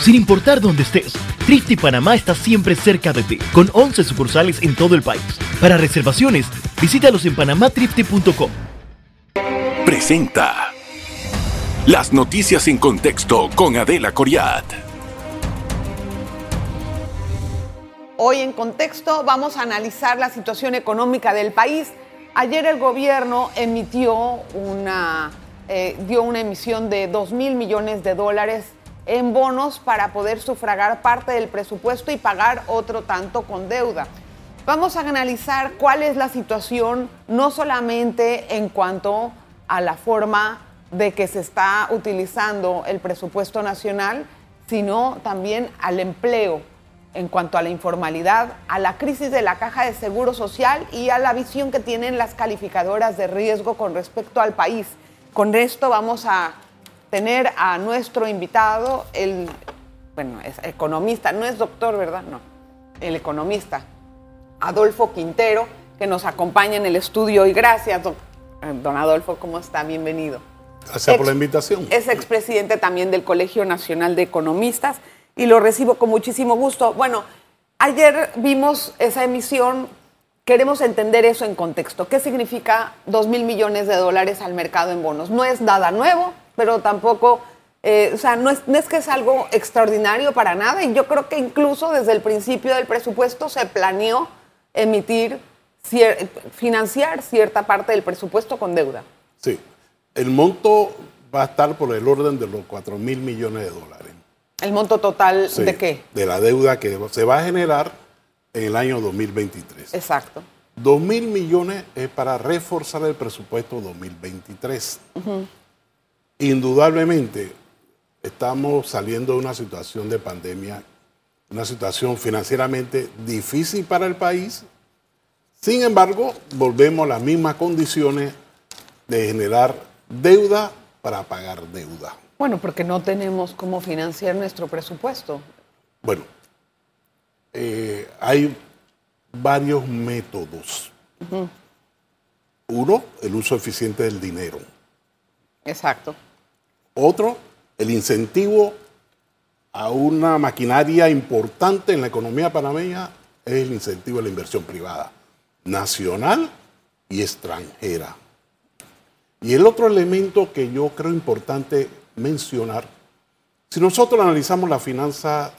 Sin importar dónde estés, Trifte Panamá está siempre cerca de ti, con 11 sucursales en todo el país. Para reservaciones, visítalos en panamatrifte.com. Presenta las noticias en contexto con Adela Coriat. Hoy en contexto vamos a analizar la situación económica del país. Ayer el gobierno emitió una, eh, dio una emisión de 2 mil millones de dólares en bonos para poder sufragar parte del presupuesto y pagar otro tanto con deuda. Vamos a analizar cuál es la situación, no solamente en cuanto a la forma de que se está utilizando el presupuesto nacional, sino también al empleo, en cuanto a la informalidad, a la crisis de la caja de seguro social y a la visión que tienen las calificadoras de riesgo con respecto al país. Con esto vamos a tener a nuestro invitado, el, bueno, es economista, no es doctor, ¿verdad? No, el economista Adolfo Quintero, que nos acompaña en el estudio. Y gracias, don, eh, don Adolfo, ¿cómo está? Bienvenido. Gracias por la invitación. Es expresidente también del Colegio Nacional de Economistas y lo recibo con muchísimo gusto. Bueno, ayer vimos esa emisión, queremos entender eso en contexto. ¿Qué significa 2 mil millones de dólares al mercado en bonos? No es nada nuevo, pero tampoco, eh, o sea, no es, no es que es algo extraordinario para nada y yo creo que incluso desde el principio del presupuesto se planeó emitir, financiar cierta parte del presupuesto con deuda. Sí, el monto va a estar por el orden de los 4 mil millones de dólares. ¿El monto total de qué? De la deuda que se va a generar en el año 2023. Exacto. 2 mil millones es para reforzar el presupuesto 2023. Indudablemente, estamos saliendo de una situación de pandemia, una situación financieramente difícil para el país. Sin embargo, volvemos a las mismas condiciones de generar deuda para pagar deuda. Bueno, porque no tenemos cómo financiar nuestro presupuesto. Bueno, eh, hay varios métodos. Uno, el uso eficiente del dinero. Exacto. Otro, el incentivo a una maquinaria importante en la economía panameña es el incentivo a la inversión privada, nacional y extranjera. Y el otro elemento que yo creo importante mencionar, si nosotros analizamos la finanza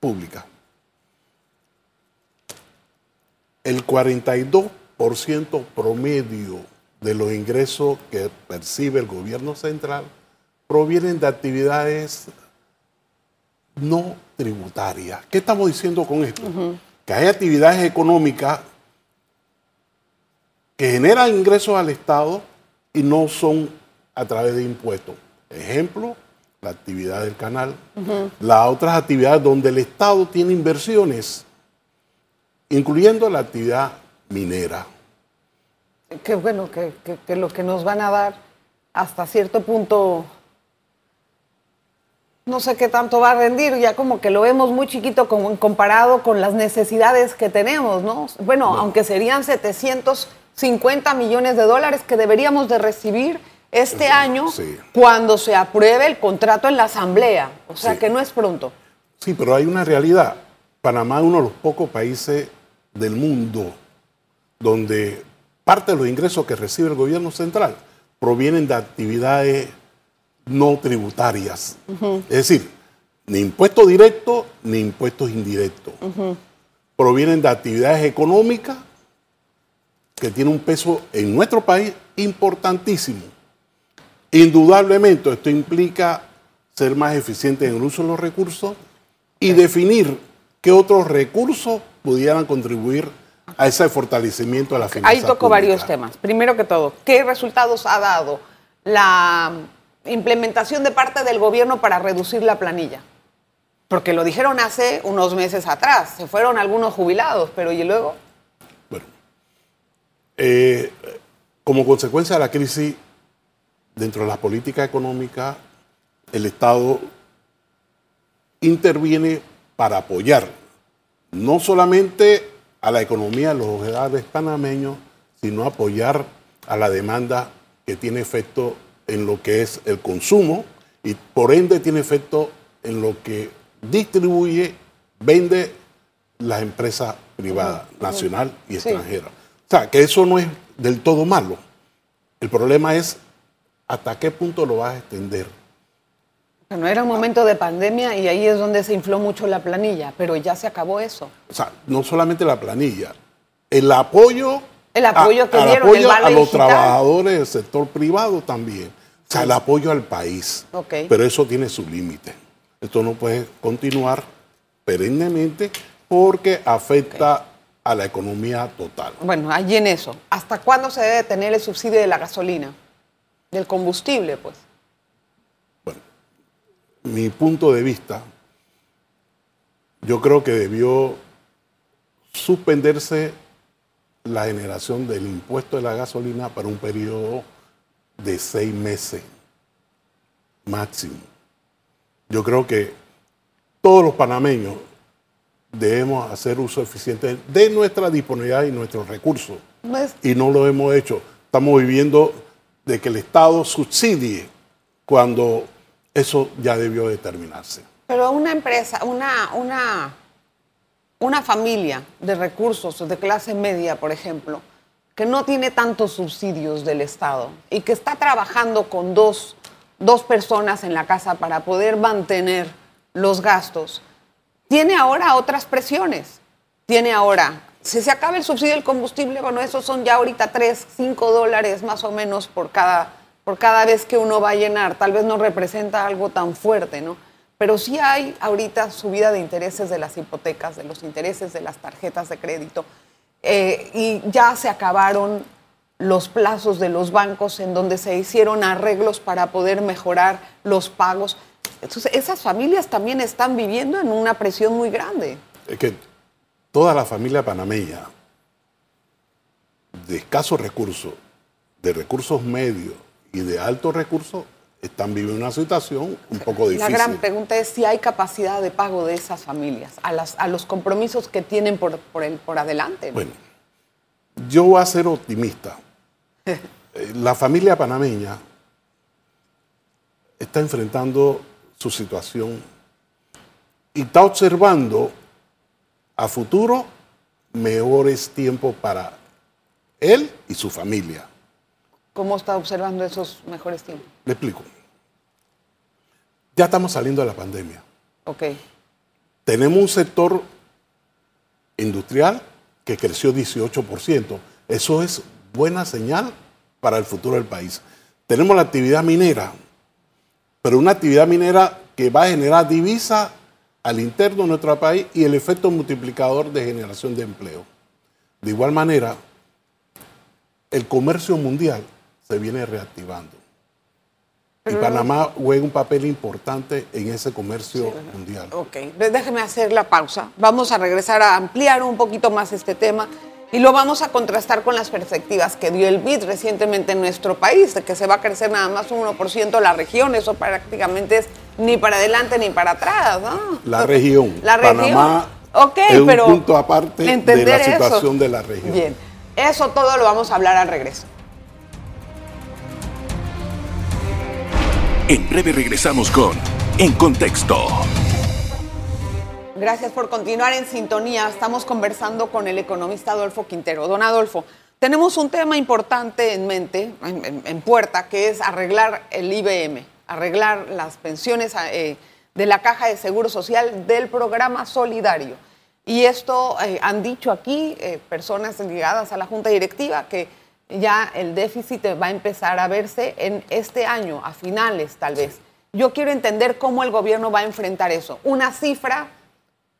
pública, el 42% promedio de los ingresos que percibe el gobierno central provienen de actividades no tributarias. ¿Qué estamos diciendo con esto? Que hay actividades económicas que generan ingresos al Estado y no son a través de impuestos. Ejemplo, la actividad del canal, las otras actividades donde el Estado tiene inversiones, incluyendo la actividad minera. Qué bueno que, lo que nos van a dar hasta cierto punto, no sé qué tanto va a rendir, ya como que lo vemos muy chiquito comparado con las necesidades que tenemos, ¿no? Bueno, aunque serían 750 millones de dólares que deberíamos de recibir este año cuando se apruebe el contrato en la Asamblea, o sea que no es pronto. Sí, pero hay una realidad. Panamá es uno de los pocos países del mundo donde parte de los ingresos que recibe el gobierno central provienen de actividades no tributarias. Es decir, ni impuestos directos ni impuestos indirectos. Provienen de actividades económicas que tienen un peso en nuestro país importantísimo. Indudablemente esto implica ser más eficiente en el uso de los recursos y definir qué otros recursos pudieran contribuir a ese fortalecimiento de la finanza Ahí toco varios temas. Primero que todo, ¿qué resultados ha dado la implementación de parte del gobierno para reducir la planilla? Porque lo dijeron hace unos meses atrás, se fueron algunos jubilados, pero ¿y luego? Bueno, eh, como consecuencia de la crisis dentro de la política económica, el Estado interviene para apoyar no solamente a la economía de los hogares panameños, sino apoyar a la demanda que tiene efecto en lo que es el consumo y por ende tiene efecto en lo que distribuye, vende las empresas privadas, nacional y Sí. extranjeras. O sea, que eso no es del todo malo. El problema es hasta qué punto lo vas a extender. Bueno, era un momento de pandemia y ahí es donde se infló mucho la planilla, pero ya se acabó eso. O sea, no solamente la planilla, el apoyo, El apoyo que al dieron, apoyo el vale a los digital. trabajadores del sector privado también. O sea, el apoyo al país. Ok. Pero eso tiene su límite. Esto no puede continuar perennemente porque afecta a la economía total. Bueno, allí en eso. ¿Hasta cuándo se debe tener el subsidio de la gasolina? Del combustible, pues. Bueno, mi punto de vista, yo creo que debió suspenderse la generación del impuesto de la gasolina para un periodo de seis meses máximo. Yo creo que todos los panameños debemos hacer uso eficiente de nuestra disponibilidad y nuestros recursos y no lo hemos hecho. Estamos viviendo de que el Estado subsidie cuando eso ya debió determinarse. Pero una empresa, una, una, una familia de recursos de clase media, por ejemplo, que no tiene tantos subsidios del Estado y que está trabajando con dos, dos personas en la casa para poder mantener los gastos, tiene ahora otras presiones. Tiene ahora, si se acaba el subsidio del combustible, bueno, esos son ya ahorita 3, 5 dólares más o menos por cada, por cada vez que uno va a llenar. Tal vez no representa algo tan fuerte, ¿no? Pero sí hay ahorita subida de intereses de las hipotecas, de los intereses de las tarjetas de crédito. Eh, y ya se acabaron los plazos de los bancos en donde se hicieron arreglos para poder mejorar los pagos. Entonces, esas familias también están viviendo en una presión muy grande. Es que toda la familia panameña de escasos recursos, de recursos medios y de altos recursos, están viviendo una situación un poco La difícil. gran pregunta es si hay capacidad de pago de esas familias, a, las, a los compromisos que tienen por, por, el, por adelante. ¿no? Bueno, yo voy a ser optimista. Eh, La familia panameña está enfrentando su situación y está observando a futuro mejores tiempos para él y su familia. ¿Cómo está observando esos mejores tiempos? Le explico. Ya estamos saliendo de la pandemia. Ok. Tenemos un sector industrial que creció 18%. Eso es buena señal para el futuro del país. Tenemos la actividad minera, pero una actividad minera que va a generar divisa al interno de nuestro país y el efecto multiplicador de generación de empleo. De igual manera, el comercio mundial se viene reactivando. Y Panamá juega un papel importante en ese comercio mundial. Ok, déjeme hacer la pausa. Vamos a regresar a ampliar un poquito más este tema y lo vamos a contrastar con las perspectivas que dio el BID recientemente en nuestro país, de que se va a crecer nada más un 1% la región, eso prácticamente es ni para adelante ni para atrás. ¿no? La región. La región. Panamá Ok, es un pero punto aparte de la eso. situación de la región. Bien, eso todo lo vamos a hablar al regreso. En breve regresamos con En Contexto. Gracias por continuar en sintonía. Estamos conversando con el economista Adolfo Quintero. Don Adolfo, tenemos un tema importante en mente, en, puerta, que es arreglar el IBM, arreglar las pensiones eh, de la Caja de Seguro Social del programa solidario. Y esto eh, han dicho aquí eh, personas ligadas a la Junta Directiva que ya el déficit va a empezar a verse en este año, a finales tal vez. Yo quiero entender cómo el gobierno va a enfrentar eso. Una cifra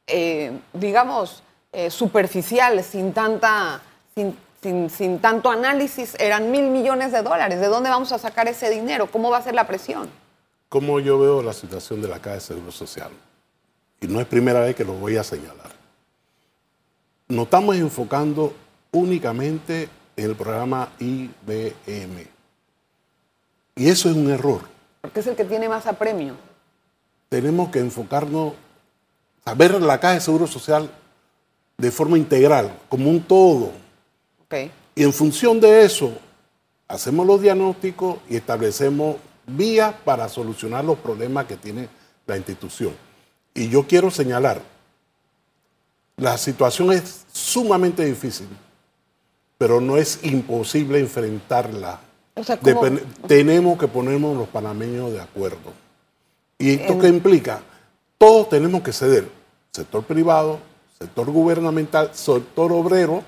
eh, digamos, eh, superficial, sin, tanta, sin, sin- sin tanto análisis, eran mil millones de dólares. ¿De dónde vamos a sacar ese dinero? ¿Cómo va a ser la presión? ¿Cómo yo veo la situación de la Caja de Seguro Social? Y no es primera vez que lo voy a señalar. Nos estamos enfocando únicamente en el programa IBM. Y eso es un error. Porque es el que tiene más apremio. Tenemos que enfocarnos a ver la Caja de Seguro Social de forma integral, como un todo. Ok. Y en función de eso, hacemos los diagnósticos y establecemos vías para solucionar los problemas que tiene la institución. Y yo quiero señalar, la situación es sumamente difícil, pero no es imposible enfrentarla. Tenemos que ponernos los panameños de acuerdo. ¿Y esto qué implica? Todos tenemos que ceder. Sector privado, sector gubernamental, sector obrero,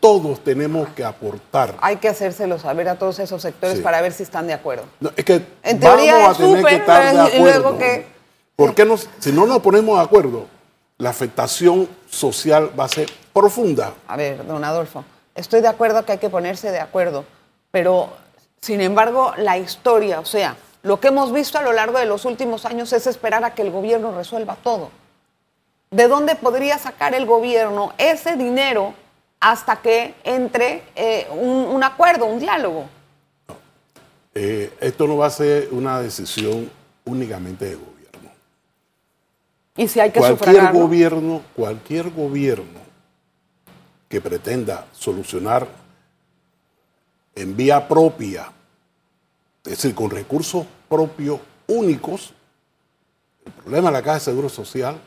todos tenemos que aportar. Hay que hacérselo saber a todos esos sectores Sí. para ver si están de acuerdo. No, es que En teoría vamos a tener que estar de acuerdo. luego que- ¿Por qué nos- si no nos ponemos de acuerdo, la afectación social va a ser profunda. A ver, don Adolfo, estoy de acuerdo que hay que ponerse de acuerdo, pero sin embargo la historia, o sea, lo que hemos visto a lo largo de los últimos años es esperar a que el gobierno resuelva todo. ¿De dónde podría sacar el gobierno ese dinero hasta que entre eh, un, un acuerdo, un diálogo? Eh, esto no va a ser una decisión únicamente de gobierno. Y si hay que Cualquier sufragarlo. gobierno, cualquier gobierno que pretenda solucionar en vía propia, es decir, con recursos propios únicos, el problema de la Caja de Seguro Social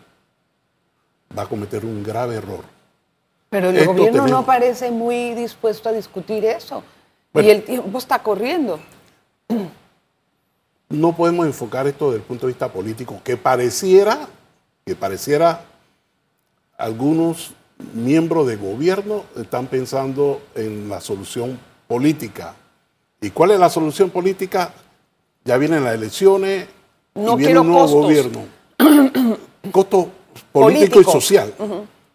va a cometer un grave error. Pero el Esto gobierno no parece muy dispuesto a discutir eso. Bueno. y el tiempo está corriendo. no podemos enfocar esto desde el punto de vista político, que pareciera, que pareciera algunos miembros de gobierno están pensando en la solución política. ¿Y cuál es la solución política? Ya vienen las elecciones No y viene un nuevo costos. gobierno. Costo político Político. y social.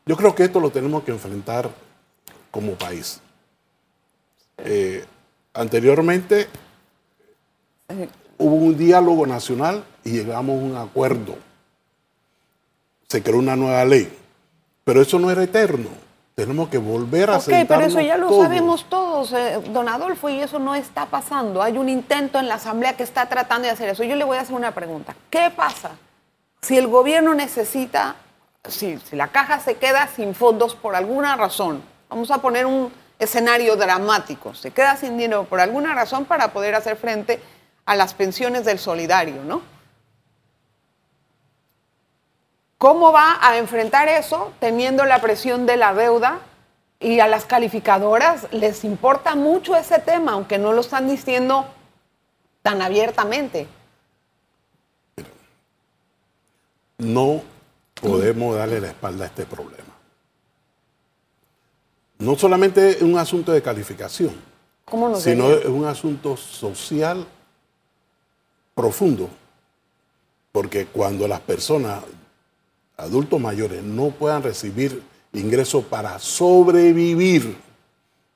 Yo creo que esto lo tenemos que enfrentar como país. Eh, anteriormente hubo un diálogo nacional y llegamos a un acuerdo. Se creó una nueva ley. Pero eso no era eterno. Tenemos que volver a Ok, pero eso ya lo todos. sabemos todos, eh, don Adolfo, y eso no está pasando. Hay un intento en la Asamblea que está tratando de hacer eso. Yo le voy a hacer una pregunta. ¿Qué pasa si el gobierno necesita, si, si la caja se queda sin fondos por alguna razón? Vamos a poner un escenario dramático. Se queda sin dinero por alguna razón para poder hacer frente a las pensiones del solidario, ¿no? ¿Cómo va a enfrentar eso teniendo la presión de la deuda? Y a las calificadoras les importa mucho ese tema, aunque no lo están diciendo tan abiertamente. No podemos darle la espalda a este problema. No solamente es un asunto de calificación, ¿Cómo nos sino es un asunto social profundo. Porque cuando las personas, adultos mayores, no puedan recibir ingresos para sobrevivir,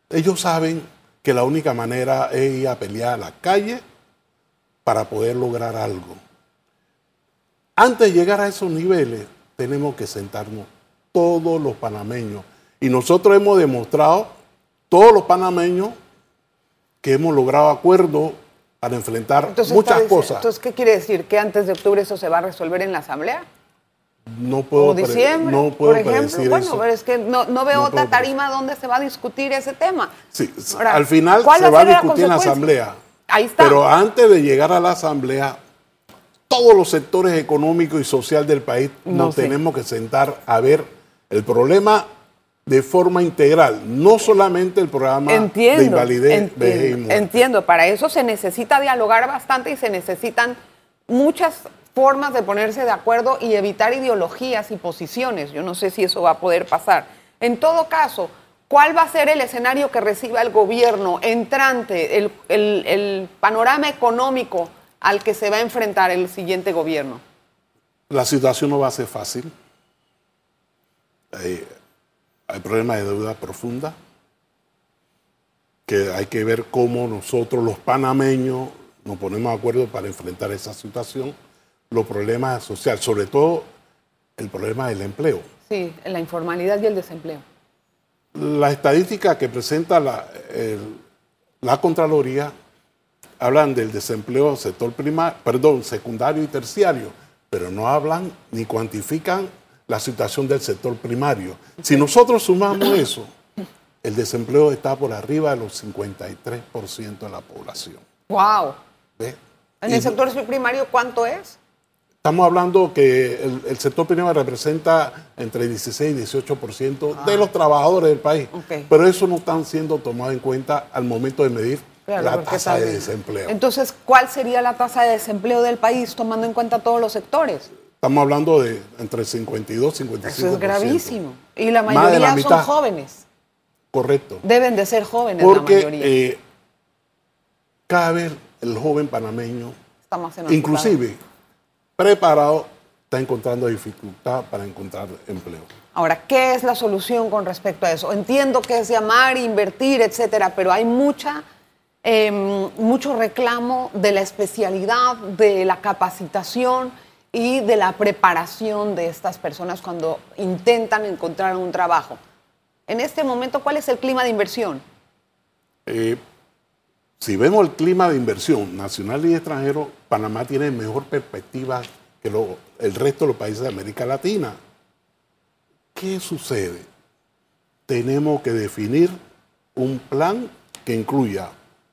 ellos saben que la única manera es ir a pelear a la calle para poder lograr algo. Antes de llegar a esos niveles, tenemos que sentarnos todos los panameños. Y nosotros hemos demostrado, todos los panameños, que hemos logrado acuerdos para enfrentar Entonces, muchas cosas. Entonces, ¿qué quiere decir? ¿Que antes de octubre eso se va a resolver en la Asamblea? No puedo, ¿O diciembre? no puedo por ejemplo. bueno, eso. pero es que no, no veo No otra tarima donde se va a discutir ese tema. Sí, Ahora, al final ¿cuál se va a discutir en la? Asamblea. Ahí está. Pero antes de llegar a la Asamblea, todos los sectores económicos y social del país No nos sé. tenemos que sentar a ver el problema de forma integral, no solamente el programa de Entiendo, invalidez, vejez y entiendo, muerte. entiendo. Para eso se necesita dialogar bastante y se necesitan muchas formas de ponerse de acuerdo y evitar ideologías y posiciones. Yo no sé si eso va a poder pasar. En todo caso, ¿cuál va a ser el escenario que reciba el gobierno entrante, el, panorama económico al que se va a enfrentar el siguiente gobierno? La situación no va a ser fácil. Hay, hay problemas de deuda profunda que hay que ver cómo nosotros los panameños nos ponemos de acuerdo para enfrentar esa situación, los problemas sociales, sobre todo el problema del empleo. Sí, la informalidad y el desempleo. La estadística que presenta la, el- la Contraloría hablan del desempleo sector primario, perdón, secundario y terciario, pero no hablan ni cuantifican la situación del sector primario. Si nosotros sumamos eso, el desempleo está por arriba de los 53% de la población. ¡Wow! En Y el sector primario, ¿cuánto es? Estamos hablando que el, el sector privado representa entre 16 y 18% de los trabajadores del país. Pero eso no están siendo tomado en cuenta al momento de medir Claro, la tasa de desempleo. Entonces, ¿cuál sería la tasa de desempleo del país tomando en cuenta todos los sectores? Estamos hablando de entre 52 y 55%. Eso es gravísimo. Y la la mayoría son mitad. jóvenes. Correcto. Deben de ser jóvenes la Porque mayoría. eh, cada vez el joven panameño, Está más inclusive preparado, está encontrando dificultad para encontrar empleo. Ahora, ¿qué es la solución con respecto a eso? Entiendo que es llamar, invertir, etcétera, pero hay mucha, eh, mucho reclamo de la especialidad, de la capacitación y de la preparación de estas personas cuando intentan encontrar un trabajo. En este momento, ¿cuál es el clima de inversión? Eh, si vemos el clima de inversión nacional y extranjero, Panamá tiene mejor perspectiva que lo- el resto de los países de América Latina. ¿Qué sucede? Tenemos que definir un plan que incluya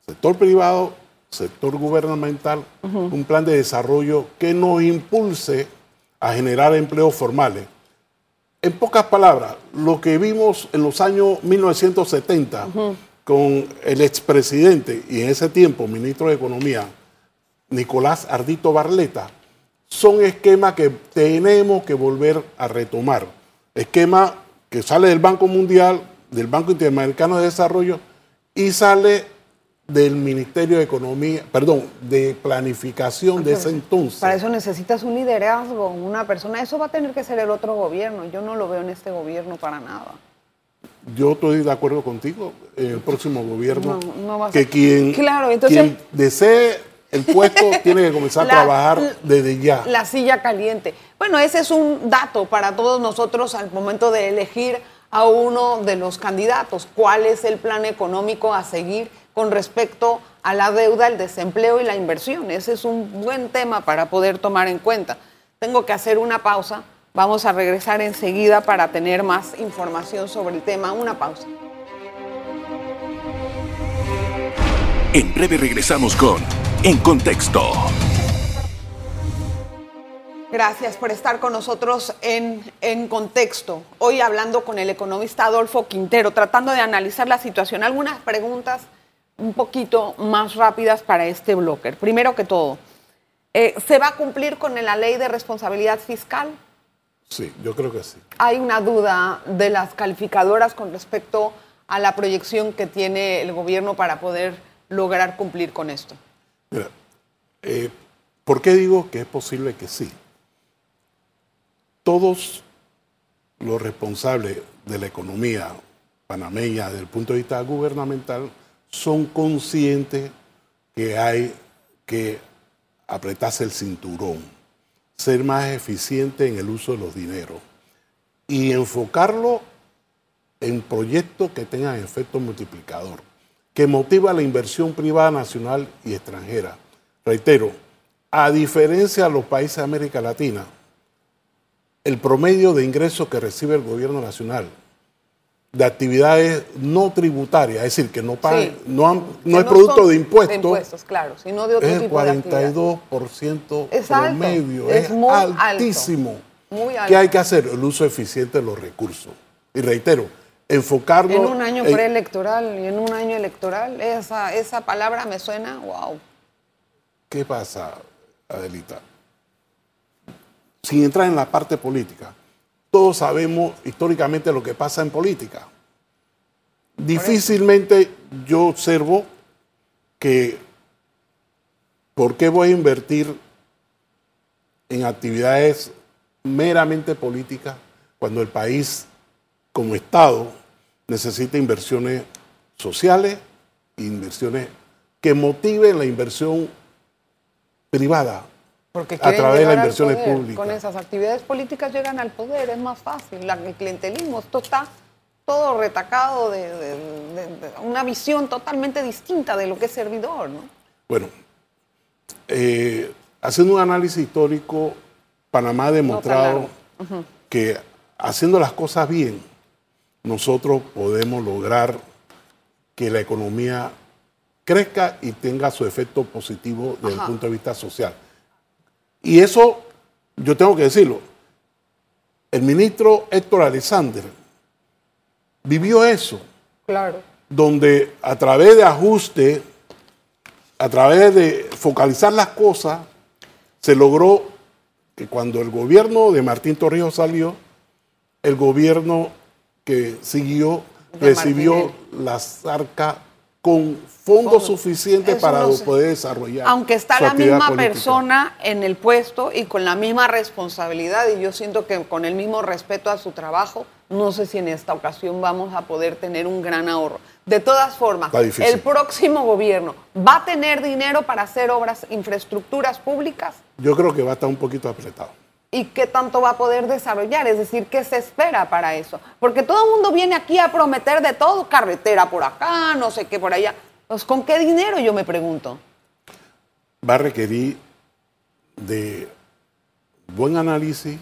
sector privado, sector gubernamental, un plan de desarrollo que nos impulse a generar empleos formales. En pocas palabras, lo que vimos en los años 1970 con el expresidente y en ese tiempo ministro de Economía, Nicolás Ardito Barleta, son esquemas que tenemos que volver a retomar. Esquema que sale del Banco Mundial, del Banco Interamericano de Desarrollo y sale del Ministerio de Economía, perdón, de planificación de ese entonces. Para eso necesitas un liderazgo, una persona. Eso va a tener que ser el otro gobierno. Yo no lo veo en este gobierno para nada. Yo estoy de acuerdo contigo. En el próximo gobierno, No, no va a que ser. quien, Claro, entonces- quien desee el puesto tiene que comenzar La- a trabajar desde ya. La silla caliente. Bueno, ese es un dato para todos nosotros al momento de elegir a uno de los candidatos. ¿Cuál es el plan económico a seguir con respecto a la deuda, el desempleo y la inversión? Ese es un buen tema para poder tomar en cuenta. Tengo que hacer una pausa. Vamos a regresar enseguida para tener más información sobre el tema. Una pausa. En breve regresamos con En Contexto. Gracias por estar con nosotros en, en Contexto. Hoy hablando con el economista Adolfo Quintero, tratando de analizar la situación. Algunas preguntas un poquito más rápidas para este bloque. Primero que todo, eh, ¿se va a cumplir con la ley de responsabilidad fiscal? Sí, yo creo que sí. Hay una duda de las calificadoras con respecto a la proyección que tiene el gobierno para poder lograr cumplir con esto. Mira, eh, ¿por qué digo que es posible que sí? Todos los responsables de la economía panameña desde el punto de vista gubernamental son conscientes que hay que apretarse el cinturón, ser más eficiente en el uso de los dineros y enfocarlo en proyectos que tengan efecto multiplicador, que motiva la inversión privada nacional y extranjera. Reitero, a diferencia de los países de América Latina, el promedio de ingresos que recibe el gobierno nacional de actividades no tributarias, es decir, que no, pagan, Sí. no, han- no es producto de impuestos, impuestos, claro, sino de otro es el tipo de actividad. 42% Es alto, promedio, es es, muy alto, altísimo. muy alto. ¿Qué hay que hacer? El uso eficiente de los recursos. Y reitero, enfocarlo En un año en- preelectoral y en un año electoral, esa, esa palabra me suena, wow. ¿Qué pasa, Adelita? Sin entrar en la parte política, todos sabemos históricamente lo que pasa en política. Difícilmente yo observo que ¿por qué voy a invertir en actividades meramente políticas cuando el país como Estado necesita inversiones sociales, inversiones que motiven la inversión privada Porque a través de las inversiones poder. públicas. Con esas actividades políticas llegan al poder, es más fácil. La- el clientelismo, esto está todo retacado de, de- de- de una visión totalmente distinta de lo que es servidor, ¿no? Bueno, eh, haciendo un análisis histórico, Panamá ha demostrado que haciendo las cosas bien, nosotros podemos lograr que la economía crezca y tenga su efecto positivo desde Ajá. el punto de vista social. Y eso yo tengo que decirlo, el ministro Héctor Alexander vivió eso. Claro. Donde a través de ajuste, a través de focalizar las cosas, se logró que cuando el gobierno de Martín Torrijos salió, el gobierno que siguió De recibió Martinelli. las arcas con fondos suficientes Eso para no sé. poder desarrollar. Aunque está la misma política. persona en el puesto y con la misma responsabilidad, y yo siento que con el mismo respeto a su trabajo, no sé si en esta ocasión vamos a poder tener un gran ahorro. De todas formas, el próximo gobierno va a tener dinero para hacer obras, infraestructuras públicas. Yo creo que va a estar un poquito apretado. ¿Y qué tanto va a poder desarrollar? Es decir, ¿qué se espera para eso? Porque todo el mundo viene aquí a prometer de todo, carretera por acá, no sé qué por allá. Pues ¿con qué dinero? Yo me pregunto. va a requerir de buen análisis,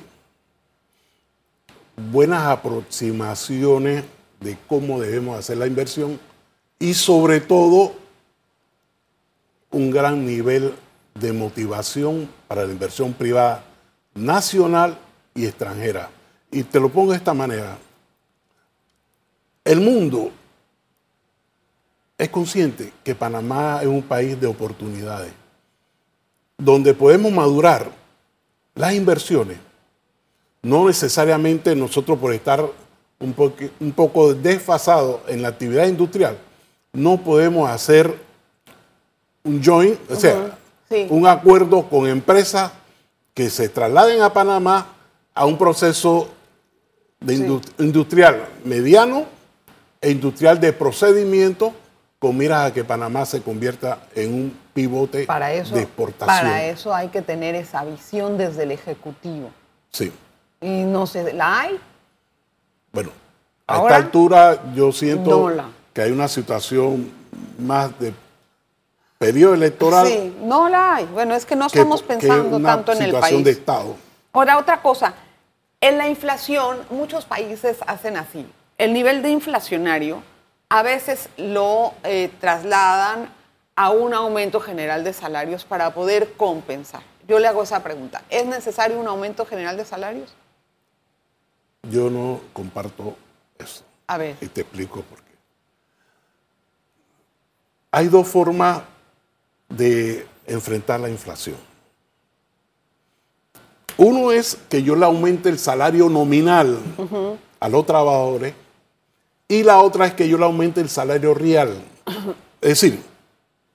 buenas aproximaciones de cómo debemos hacer la inversión y sobre todo un gran nivel de motivación para la inversión privada nacional y extranjera. Y te lo pongo de esta manera. El mundo es consciente que Panamá es un país de oportunidades, donde podemos madurar las inversiones. No necesariamente nosotros por estar un, poco desfasados en la actividad industrial, no podemos hacer un joint, o sea, Sí. un acuerdo con empresas que se trasladen a Panamá a un proceso de Sí. indu- industrial mediano e industrial de procedimiento con miras a que Panamá se convierta en un pivote Para eso, de exportación. para eso hay que tener esa visión desde el Ejecutivo. Sí. Y no sé, ¿la hay? Bueno, a esta altura yo siento no la- que hay una situación más de periodo electoral Sí, no la hay. Bueno, es que no que, estamos pensando una tanto en el país. de Estado. Ahora, otra cosa. En la inflación, muchos países hacen así. El nivel de inflacionario a veces lo eh, trasladan a un aumento general de salarios para poder compensar. Yo le hago esa pregunta. ¿Es necesario un aumento general de salarios? Yo no comparto eso. A ver. Y te explico por qué. Hay dos formas de enfrentar la inflación. Uno es que yo le aumente el salario nominal a los trabajadores y la otra es que yo le aumente el salario real. Es decir,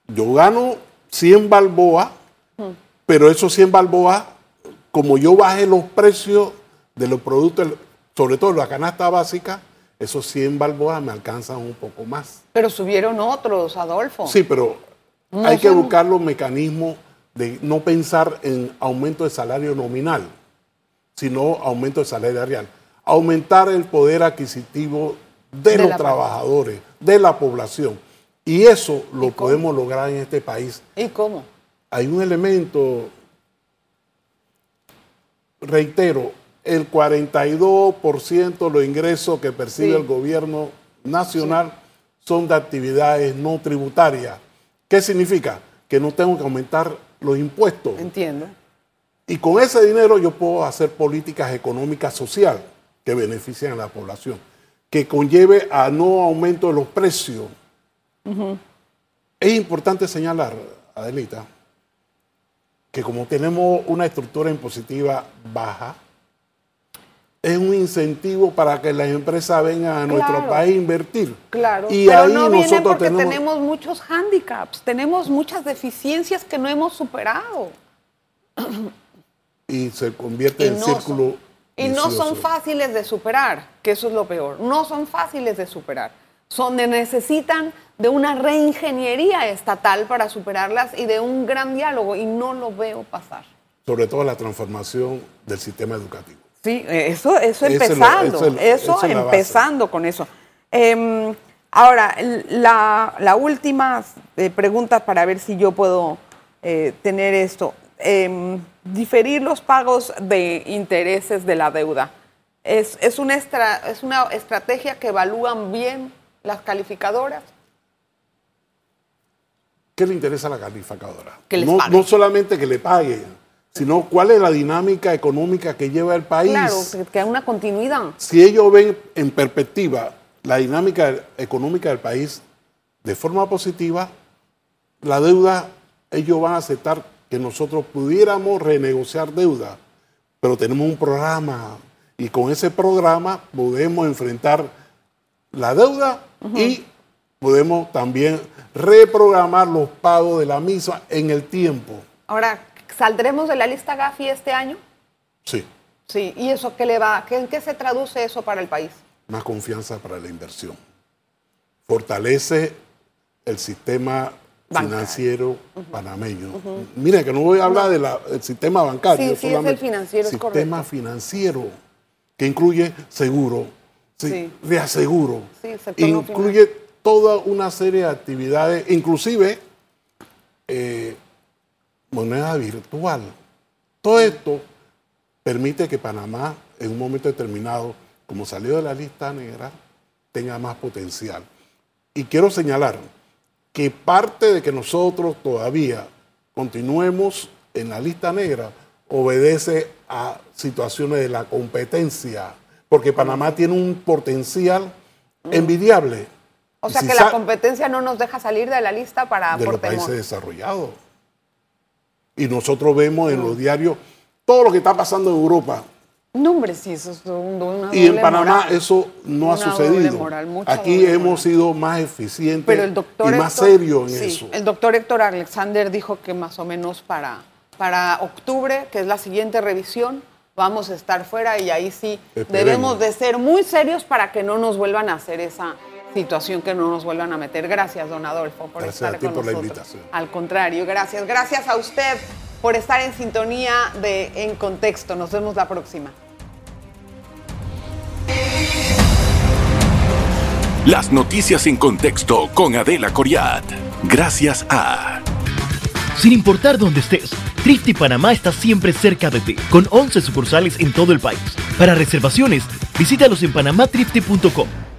yo gano 100 balboas, pero esos 100 balboas, como yo bajé los precios de los productos, sobre todo la canasta básica, esos 100 balboas me alcanzan un poco más. Pero subieron otros, Adolfo. Sí, pero No hay que son- buscar los mecanismos de no pensar en aumento de salario nominal, sino aumento de salario real. Aumentar el poder adquisitivo de, De los trabajadores, de la población. Y eso lo podemos lograr en este país. ¿Y cómo? Hay un elemento, reitero, el 42% de los ingresos que percibe Sí. el gobierno nacional son de actividades no tributarias. ¿Qué significa? Que no tengo que aumentar los impuestos. Entiendo. Y con ese dinero yo puedo hacer políticas económicas sociales que beneficien a la población, que conlleve a no aumento de los precios. Es importante señalar, Adelita, que como tenemos una estructura impositiva baja, es un incentivo para que las empresas vengan a nuestro Claro. país a invertir. Claro, Y pero ahí no viene nosotros porque tenemos, tenemos... muchos hándicaps, tenemos muchas deficiencias que no hemos superado. y se convierte Y en no círculo. son- Y no son fáciles de superar, que eso es lo peor. No son fáciles de superar. Son de- necesitan de una reingeniería estatal para superarlas y de un gran diálogo y no lo veo pasar. Sobre todo la transformación del sistema educativo. Sí, eh, eso, eso empezando, eso es- es empezando con eso. Em, ahora, la, la última eh, pregunta para ver si yo puedo eh, tener esto. Em, diferir los pagos de intereses de la deuda. ¿Es, es, una estra- ¿Es una estrategia que evalúan bien las calificadoras? ¿Qué le interesa a la calificadora? Que les no, no solamente que le paguen, sino cuál es la dinámica económica que lleva el país. Claro, que hay una continuidad. Si ellos ven en perspectiva la dinámica económica del país de forma positiva, la deuda, ellos van a aceptar que nosotros pudiéramos renegociar deuda, pero tenemos un programa y con ese programa podemos enfrentar la deuda y podemos también reprogramar los pagos de la misma en el tiempo. Ahora, ¿saldremos de la lista Gafi este año? Sí. Sí, ¿y eso qué le va? ¿En qué se traduce eso para el país? Más confianza para la inversión. Fortalece el sistema financiero panameño. Mira, que no voy a hablar del sistema bancario. Sí, sí, es el financiero, Sistema financiero, que incluye seguro, reaseguro, incluye toda una serie de actividades, inclusive eh, moneda virtual. Todo esto permite que Panamá, en un momento determinado, como salió de la lista negra, tenga más potencial. Y quiero señalar que parte de que nosotros todavía continuemos en la lista negra obedece a situaciones de la competencia, porque Panamá tiene un potencial envidiable. O sea que la competencia no nos deja salir de la lista para de los países desarrollados. Y nosotros vemos en los diarios todo lo que está pasando en Europa. No, hombre, sí, eso es una Y en Panamá eso no ha sucedido. Aquí hemos sido más eficientes y más serios en eso. El doctor Héctor Alexander dijo que más o menos para, para octubre, que es la siguiente revisión, vamos a estar fuera y ahí sí debemos de ser muy serios para que no nos vuelvan a hacer esa situación, que no nos vuelvan a meter. Gracias, don Adolfo, por estar con por nosotros. la invitación. Al contrario, gracias. Gracias a usted por estar en sintonía de En Contexto. Nos vemos la próxima. Las noticias en contexto con Adela Coriat. Gracias a... Sin importar dónde estés, Trifty Panamá está siempre cerca de ti, con 11 sucursales en todo el país. Para reservaciones, visítalos en panamatrifty.com